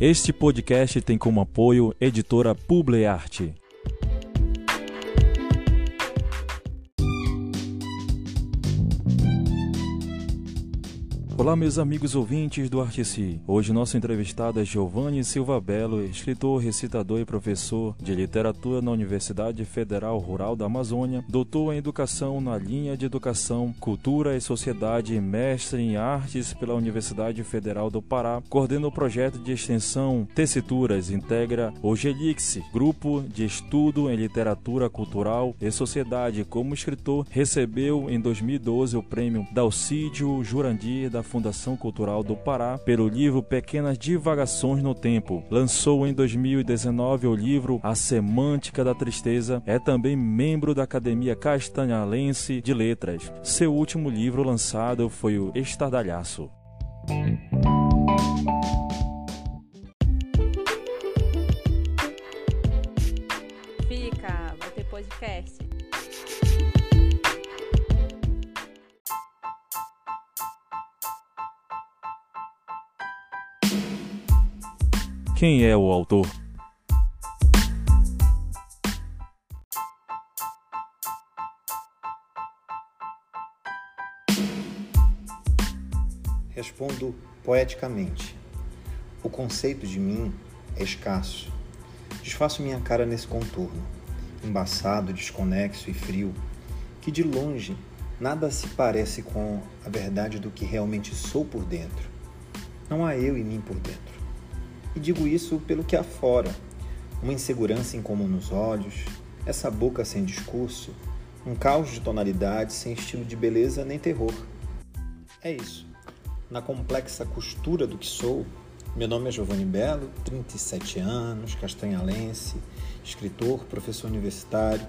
Este podcast tem como apoio editora Publiarte. Olá, meus amigos ouvintes do Artici. Hoje nosso entrevistado é Giovanni Silva Belo, escritor, recitador e professor de literatura na Universidade Federal Rural da Amazônia, doutor em educação na linha de educação, cultura e sociedade, mestre em artes pela Universidade Federal do Pará, coordena o projeto de extensão Tessituras, integra o GELIX, grupo de estudo em literatura cultural e sociedade. Como escritor, recebeu em 2012 o prêmio Dalcídio Jurandir da Fundação Cultural do Pará pelo livro Pequenas Divagações no Tempo. Lançou em 2019 o livro A Semântica da Tristeza. É também membro da Academia Castanhalense de Letras. Seu último livro lançado foi o Estardalhaço. Quem é o autor? Respondo poeticamente. O conceito de mim é escasso. Desfaço minha cara nesse contorno, embaçado, desconexo e frio, que de longe nada se parece com a verdade do que realmente sou por dentro. Não há eu e mim por dentro. E digo isso pelo que há fora. Uma insegurança incomum nos olhos, essa boca sem discurso, um caos de tonalidades sem estilo de beleza nem terror. É isso. Na complexa costura do que sou, meu nome é Giovanni Belo, 37 anos, castanhalense, escritor, professor universitário.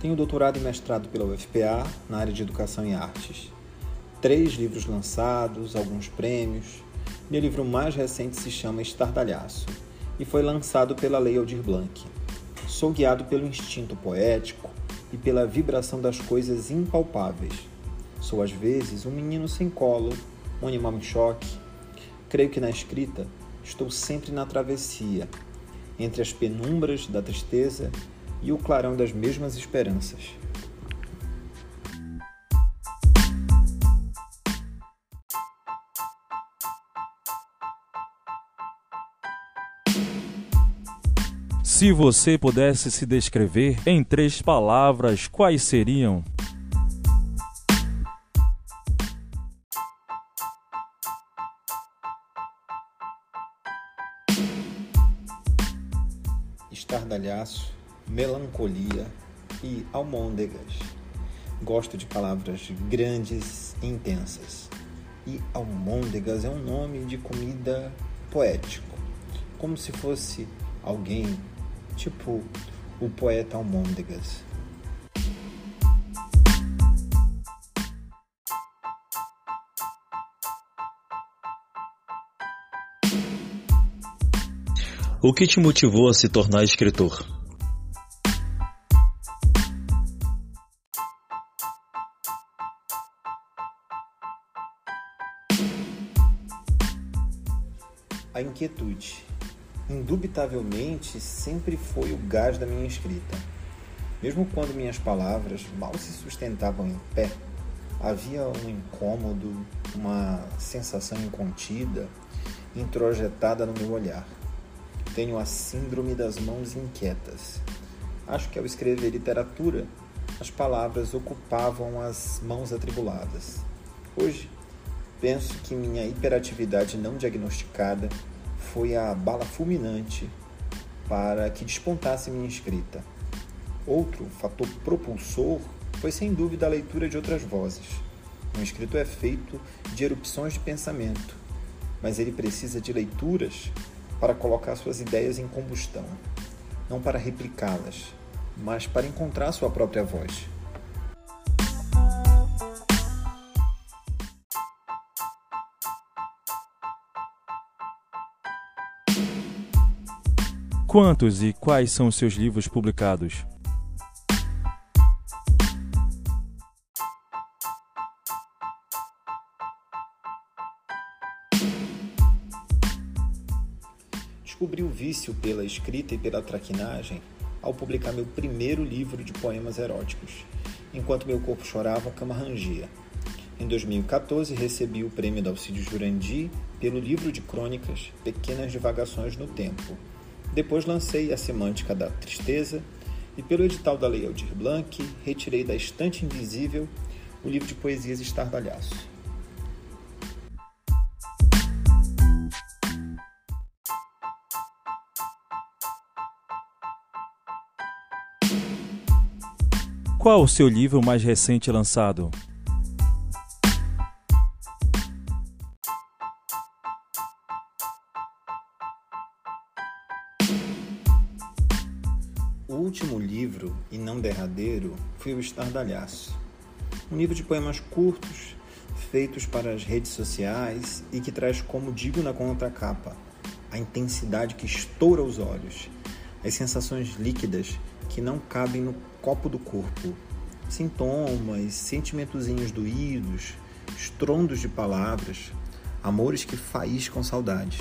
Tenho doutorado e mestrado pela UFPA na área de Educação e Artes. Três livros lançados, alguns prêmios, meu livro mais recente se chama Estardalhaço e foi lançado pela Lei Aldir Blanc. Sou guiado pelo instinto poético e pela vibração das coisas impalpáveis. Sou às vezes um menino sem colo, um animal em choque. Creio que na escrita estou sempre na travessia, entre as penumbras da tristeza e o clarão das mesmas esperanças. Se você pudesse se descrever em três palavras, quais seriam? Estardalhaço, melancolia e almôndegas. Gosto de palavras grandes e intensas. E almôndegas é um nome de comida poético, como se fosse alguém tipo o poeta Almôndegas. O que te motivou a se tornar escritor? A inquietude indubitavelmente sempre foi o gás da minha escrita. Mesmo quando minhas palavras mal se sustentavam em pé, havia um incômodo, uma sensação incontida, introjetada no meu olhar. Tenho a síndrome das mãos inquietas. Acho que ao escrever literatura, as palavras ocupavam as mãos atribuladas. Hoje, penso que minha hiperatividade não diagnosticada foi a bala fulminante para que despontasse minha escrita. Outro fator propulsor foi sem dúvida a leitura de outras vozes. Um escrito é feito de erupções de pensamento, mas ele precisa de leituras para colocar suas ideias em combustão, não para replicá-las, mas para encontrar sua própria voz. Quantos e quais são os seus livros publicados? descobri o vício pela escrita e pela traquinagem ao publicar meu primeiro livro de poemas eróticos, Enquanto Meu Corpo Chorava, a Cama Rangia. Em 2014, recebi o prêmio Dalcídio Jurandi pelo livro de crônicas Pequenas Divagações no Tempo. Depois lancei A Semântica da Tristeza e, pelo edital da Lei Aldir Blanc, retirei da estante invisível o livro de poesias Estardalhaço. Qual o seu livro mais recente lançado? O último livro, e não derradeiro, foi o Estardalhaço. Um livro de poemas curtos, feitos para as redes sociais e que traz, como digo na contracapa, a intensidade que estoura os olhos, as sensações líquidas que não cabem no copo do corpo. Sintomas, sentimentozinhos doídos, estrondos de palavras, amores que faíscam saudades.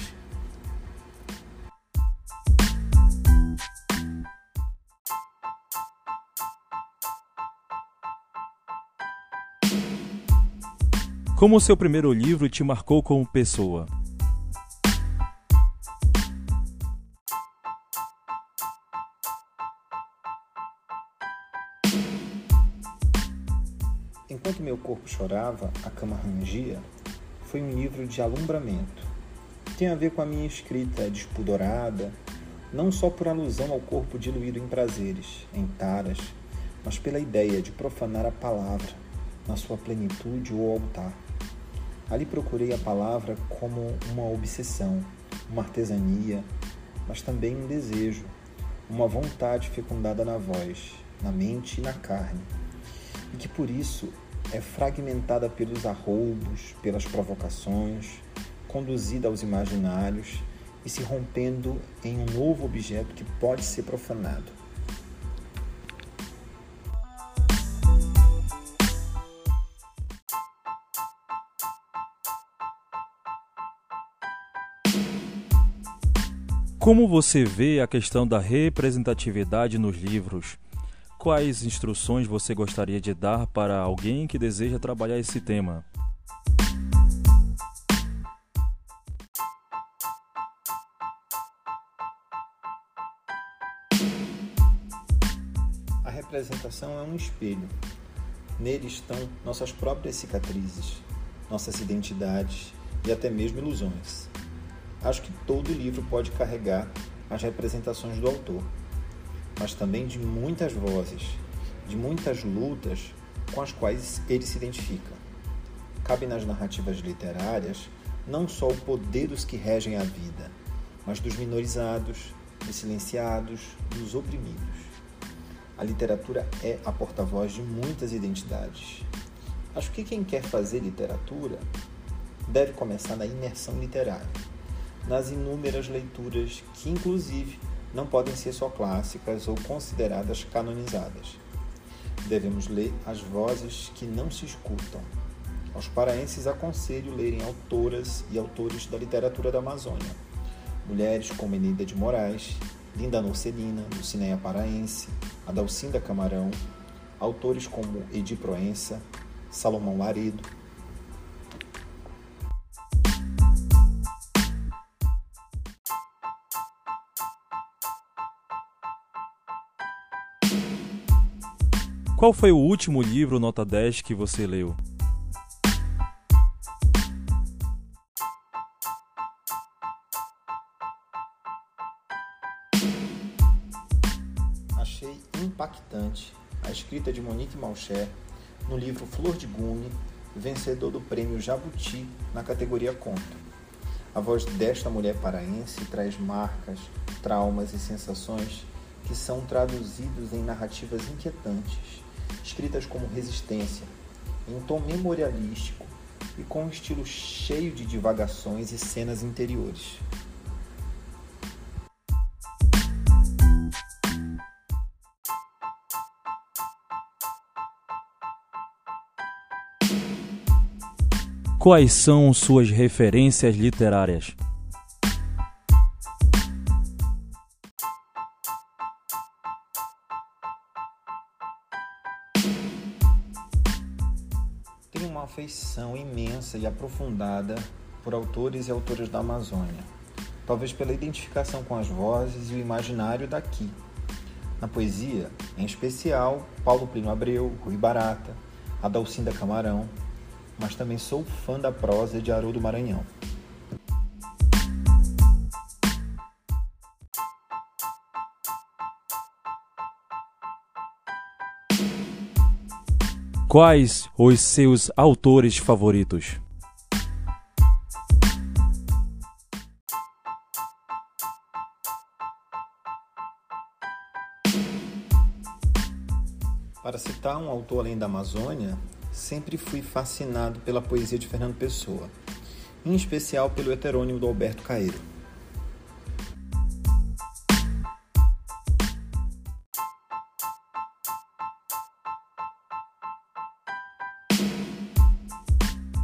Como o seu primeiro livro te marcou como pessoa? Enquanto meu corpo chorava, a cama rangia, foi um livro de alumbramento. Tem a ver com a minha escrita despudorada, não só por alusão ao corpo diluído em prazeres, em taras, mas pela ideia de profanar a palavra na sua plenitude ou altar. Ali procurei a palavra como uma obsessão, uma artesania, mas também um desejo, uma vontade fecundada na voz, na mente e na carne e que por isso é fragmentada pelos arroubos, pelas provocações, conduzida aos imaginários e se rompendo em um novo objeto que pode ser profanado. Como você vê a questão da representatividade nos livros? Quais instruções você gostaria de dar para alguém que deseja trabalhar esse tema? A representação é um espelho. Nele estão nossas próprias cicatrizes, nossas identidades e até mesmo ilusões. Acho que todo livro pode carregar as representações do autor mas também de muitas vozes, de muitas lutas com as quais ele se identifica. Cabe nas narrativas literárias não só o poder dos que regem a vida, mas dos minorizados, dos silenciados, dos oprimidos. A literatura é a porta-voz de muitas identidades. Acho que quem quer fazer literatura deve começar na imersão literária, nas inúmeras leituras que, inclusive, não podem ser só clássicas ou consideradas canonizadas. Devemos ler as vozes que não se escutam. Aos paraenses aconselho lerem autoras e autores da literatura da Amazônia. Mulheres como Enida de Moraes, Linda Norcelina, Lucinéia Paraense, Adalcinda Camarão, autores como Edi Proença, Salomão Laredo, Qual foi o último livro nota 10 que você leu? Achei impactante a escrita de Monique Malcher no livro Flor de Gume, vencedor do prêmio Jabuti na categoria conto. A voz desta mulher paraense traz marcas, traumas e sensações que são traduzidos em narrativas inquietantes escritas como resistência, em tom memorialístico e com um estilo cheio de divagações e cenas interiores. Quais são suas referências literárias? Afeição imensa e aprofundada por autores e autoras da Amazônia, talvez pela identificação com as vozes e o imaginário daqui. Na poesia, em especial, Paulo Plínio Abreu, Rui Barata, Adalcinda Camarão, mas também sou fã da prosa de Haroldo Maranhão. Quais os seus autores favoritos? Para citar um autor além da Amazônia, sempre fui fascinado pela poesia de Fernando Pessoa, em especial pelo heterônimo do Alberto Caeiro.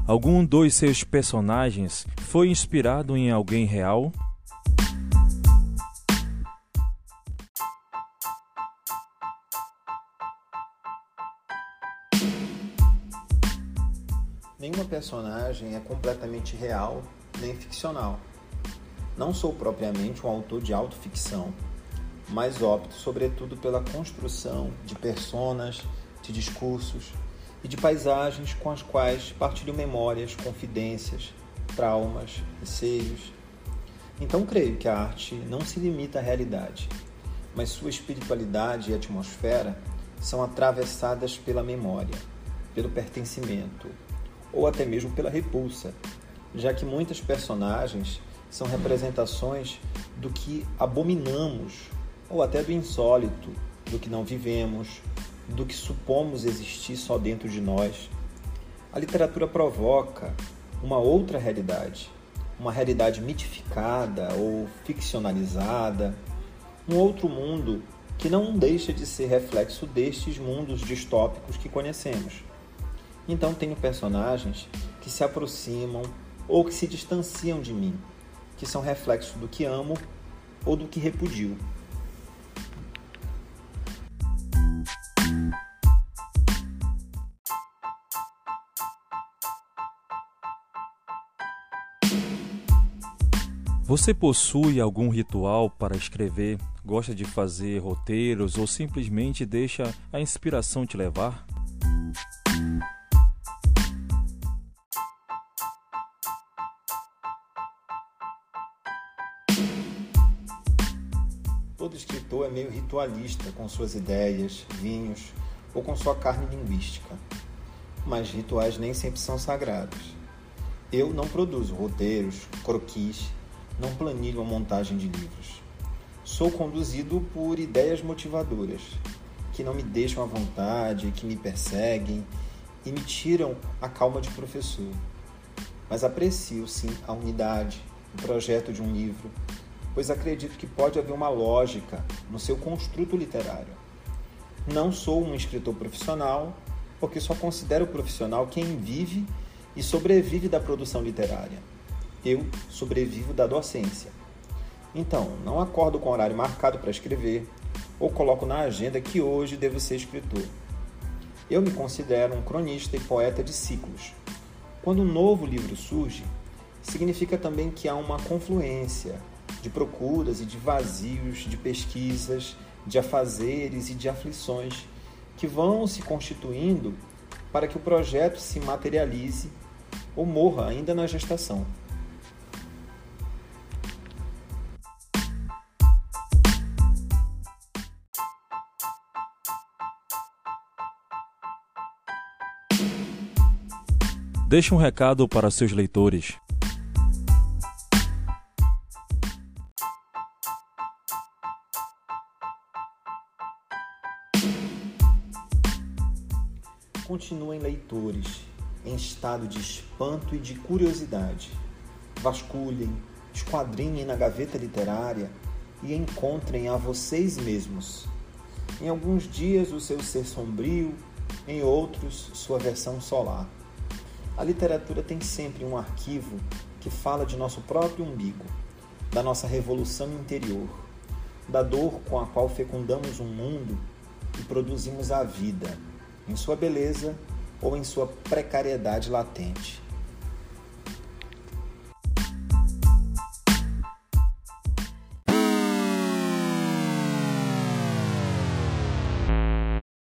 Algum dos seus personagens foi inspirado em alguém real? Nenhuma personagem é completamente real nem ficcional. Não sou propriamente um autor de autoficção, mas opto sobretudo pela construção de personas, de discursos, e de paisagens com as quais partilho memórias, confidências, traumas, receios. Então creio que a arte não se limita à realidade, mas sua espiritualidade e atmosfera são atravessadas pela memória, pelo pertencimento ou até mesmo pela repulsa, já que muitas personagens são representações do que abominamos ou até do insólito, do que não vivemos, do que supomos existir só dentro de nós. A literatura provoca uma outra realidade, uma realidade mitificada ou ficcionalizada, um outro mundo que não deixa de ser reflexo destes mundos distópicos que conhecemos. Então tenho personagens que se aproximam ou que se distanciam de mim, que são reflexo do que amo ou do que repudio. Você possui algum ritual para escrever? Gosta de fazer roteiros ou simplesmente deixa a inspiração te levar? Todo escritor é meio ritualista com suas ideias, vinhos ou com sua carne linguística. Mas rituais nem sempre são sagrados. Eu não produzo roteiros, croquis não planilho a montagem de livros. Sou conduzido por ideias motivadoras, que não me deixam à vontade, que me perseguem e me tiram a calma de professor. Mas aprecio sim a unidade, o projeto de um livro, pois acredito que pode haver uma lógica no seu construto literário. Não sou um escritor profissional, porque só considero profissional quem vive e sobrevive da produção literária eu sobrevivo da docência. Então, não acordo com horário marcado para escrever ou coloco na agenda que hoje devo ser escritor. Eu me considero um cronista e poeta de ciclos. Quando um novo livro surge, significa também que há uma confluência de procuras e de vazios, de pesquisas, de afazeres e de aflições que vão se constituindo para que o projeto se materialize ou morra ainda na gestação. Deixe um recado para seus leitores. Continuem leitores em estado de espanto e de curiosidade. Vasculhem, esquadrinhem na gaveta literária e encontrem a vocês mesmos. Em alguns dias o seu ser sombrio, em outros sua versão solar. A literatura tem sempre um arquivo que fala de nosso próprio umbigo, da nossa revolução interior, da dor com a qual fecundamos um mundo e produzimos a vida, em sua beleza ou em sua precariedade latente.